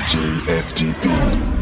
DJ FTP.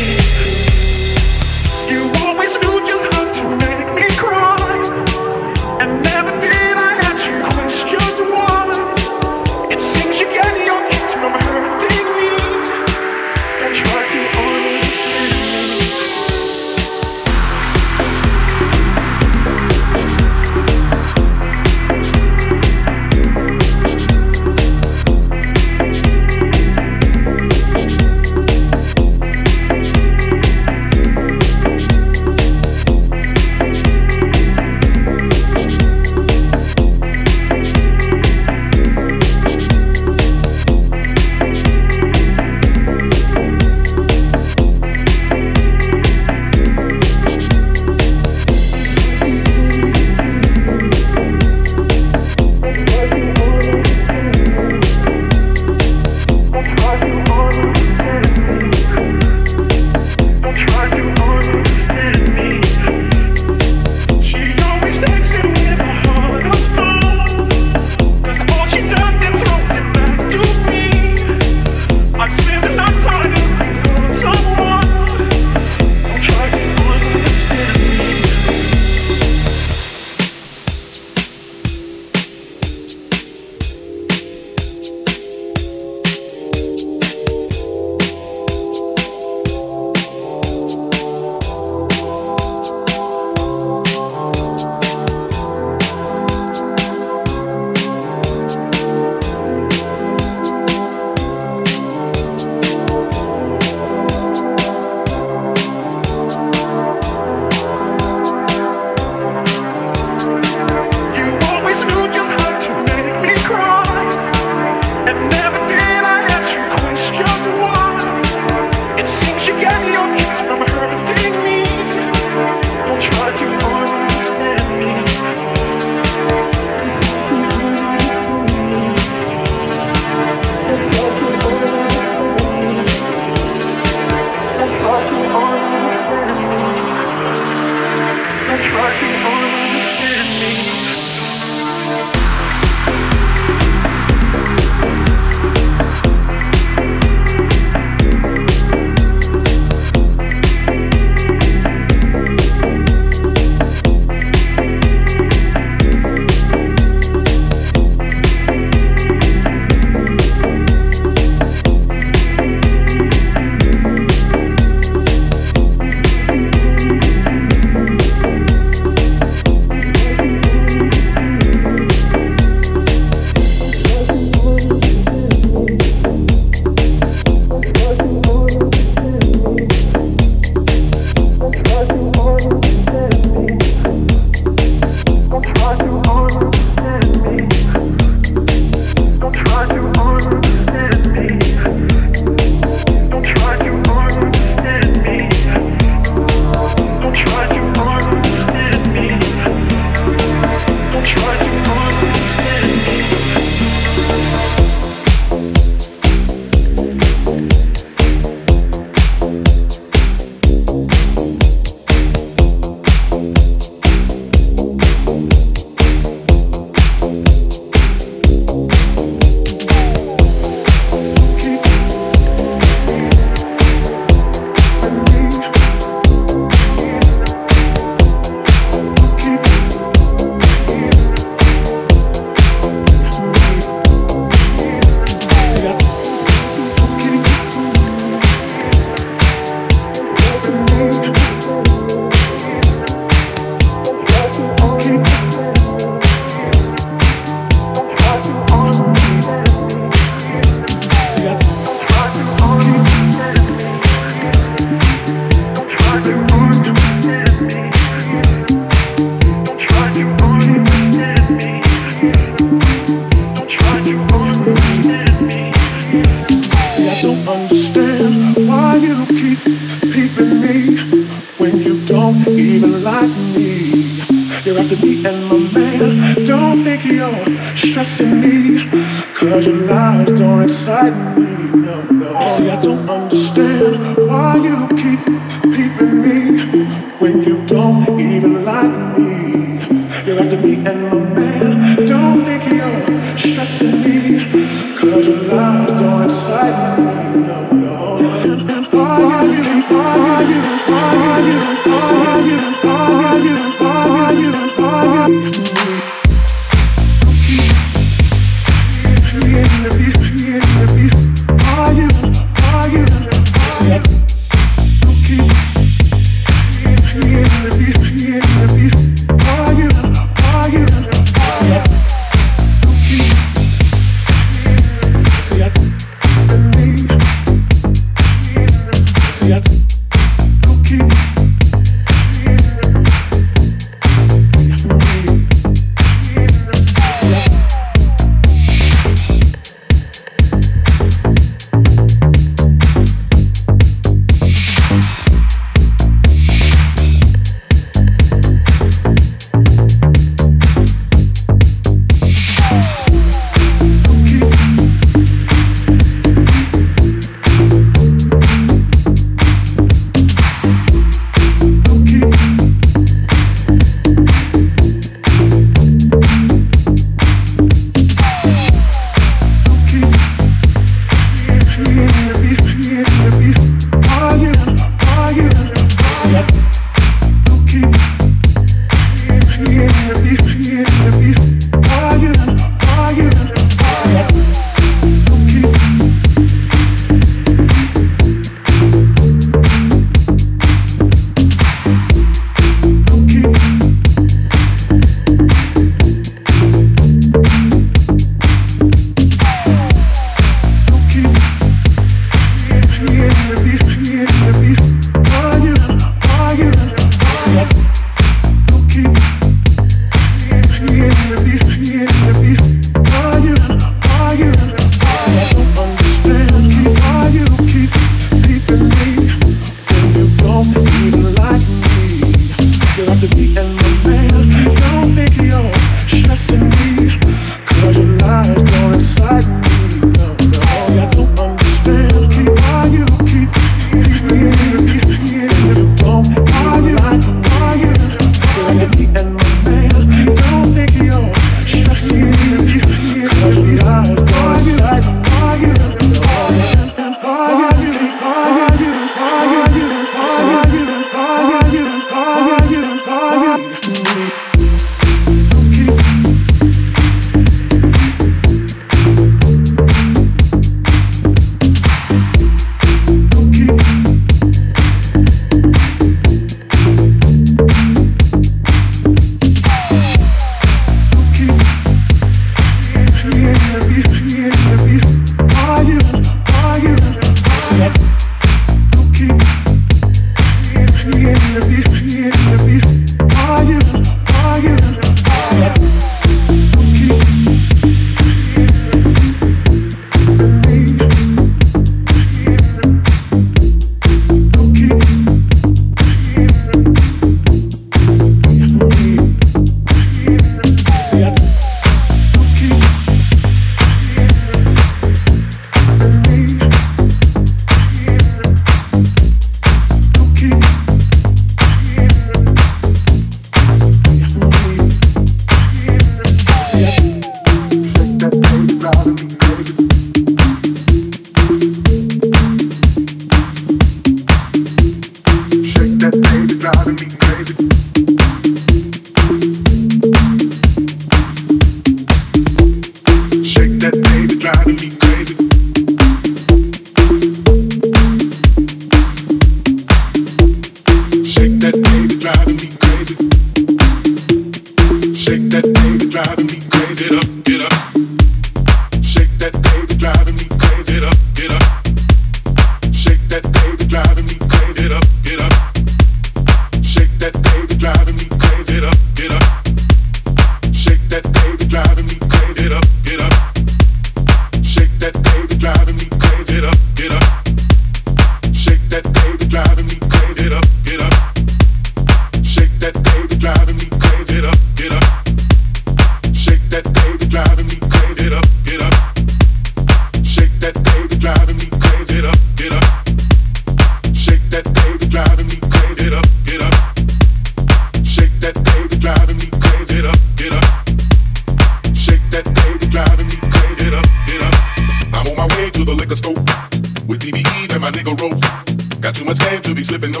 Slipping, no.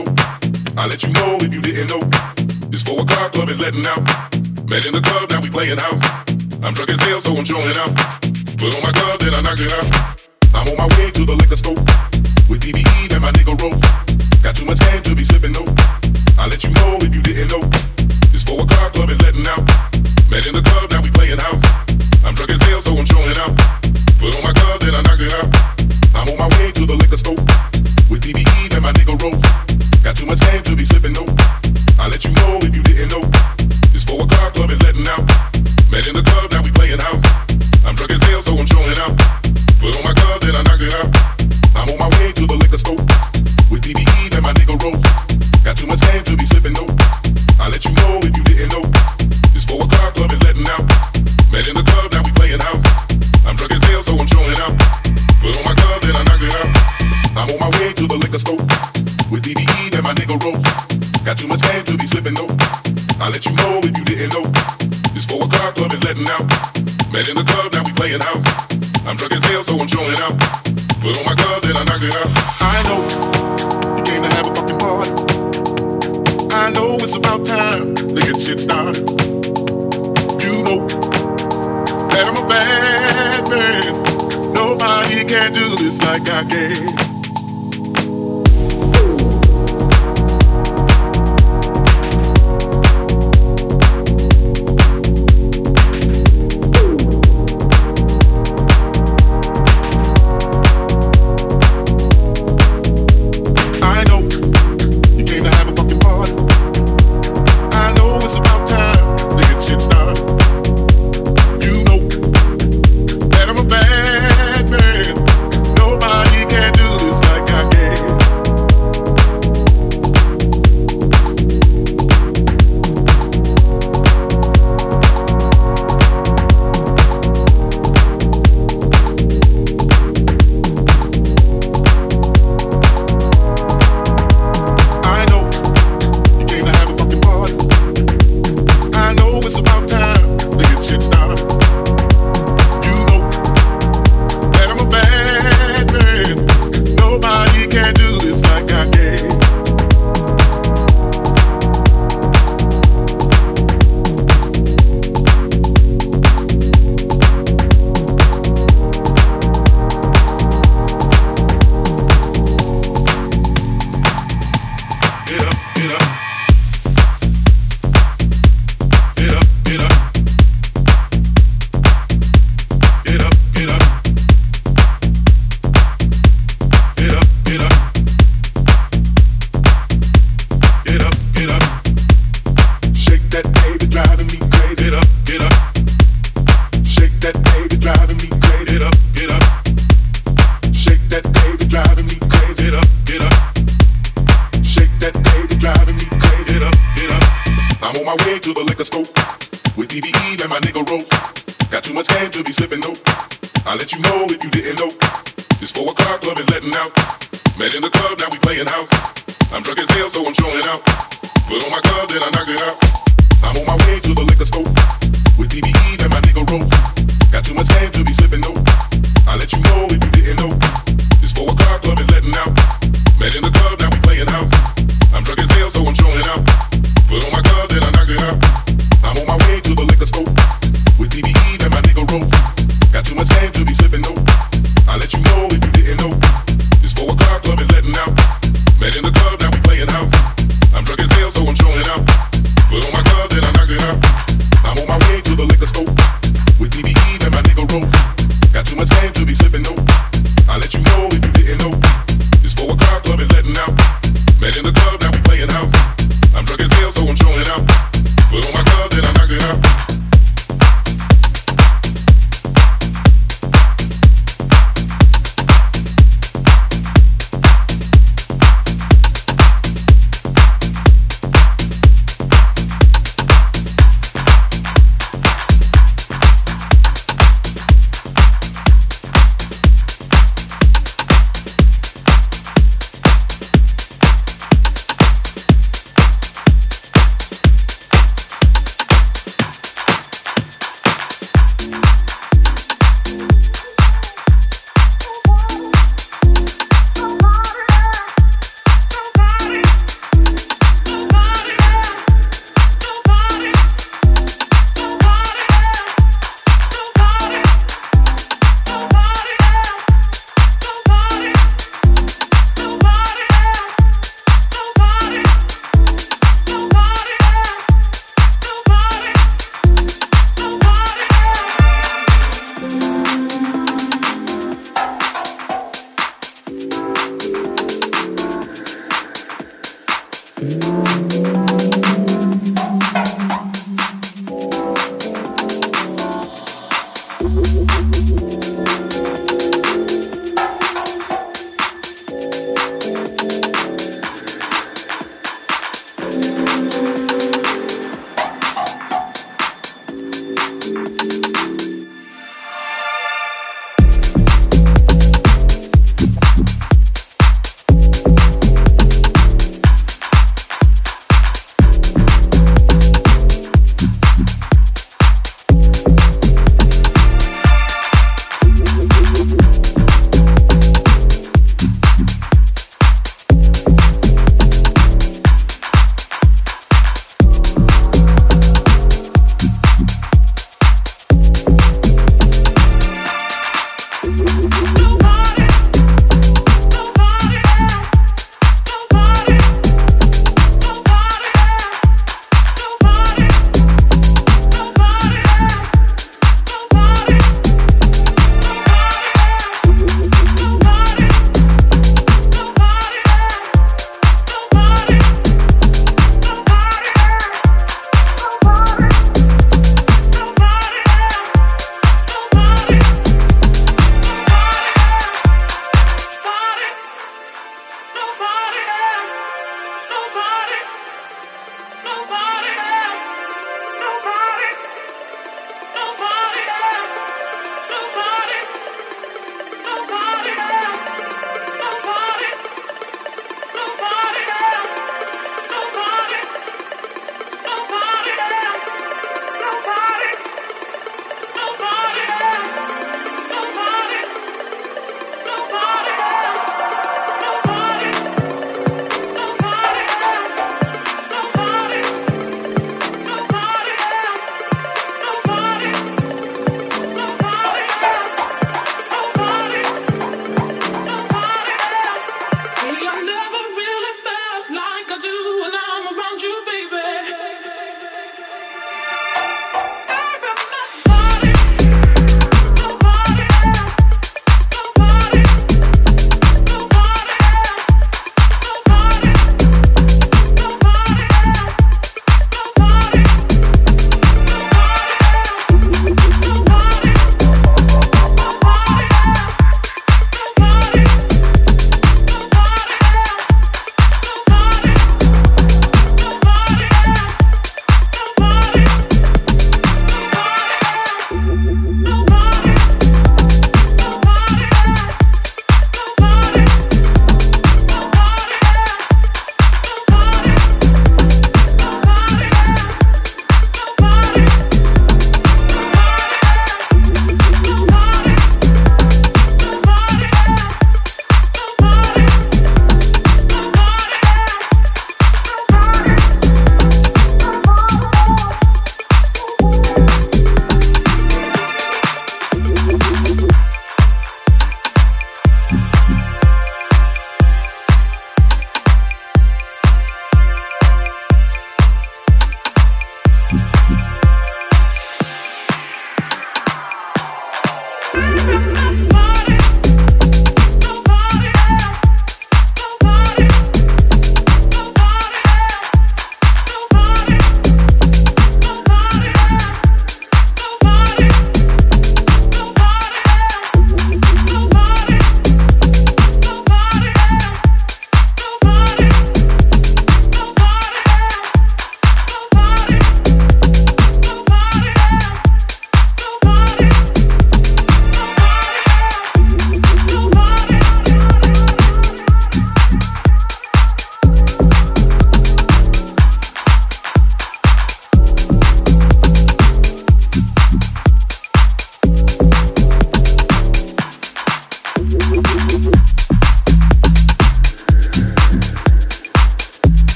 I'll let you know if you didn't know. This four o'clock club is letting out. Met in the club, now we playing house. I'm drunk as hell, so I'm showing out. Put on my glove, then I knock it out. I'm on my way to the liquor store with DBE and my nigga Rose. Got too much game to be slipping, no. I'll let you know if you didn't know. This four o'clock club is letting out. Met in the club, now we playing house. I'm drunk as hell, so I'm showing out. Put on my glove, then I knock it out. I'm on my way to the liquor store to be slipping, no. I'll let you know if you didn't know. This four o'clock club is letting out. Met in the club, now we playing house. I'm drunk as hell, so I'm showing out. Put on my I knock it out. I'm on my way to the liquor store with and my nigga Rose. Got too much to be slipping, no. I'll let you know if you didn't know. This four o'clock club is letting out. In the club, now we playing house. I'm drunk as hell, so I'm out. Put on my I knock it out. I'm on my way to the liquor store my nigga Rose. Got too much game to be slipping, though. I'll let you know if you didn't know. This four o'clock club is letting out. Met in the club, now we playing house. I'm drunk as hell, so I'm showing out. Put on my glove, then I knock it out. I know you came to have a fucking party. I know it's about time to get shit started. You know that I'm a bad man. Nobody can do this like I can.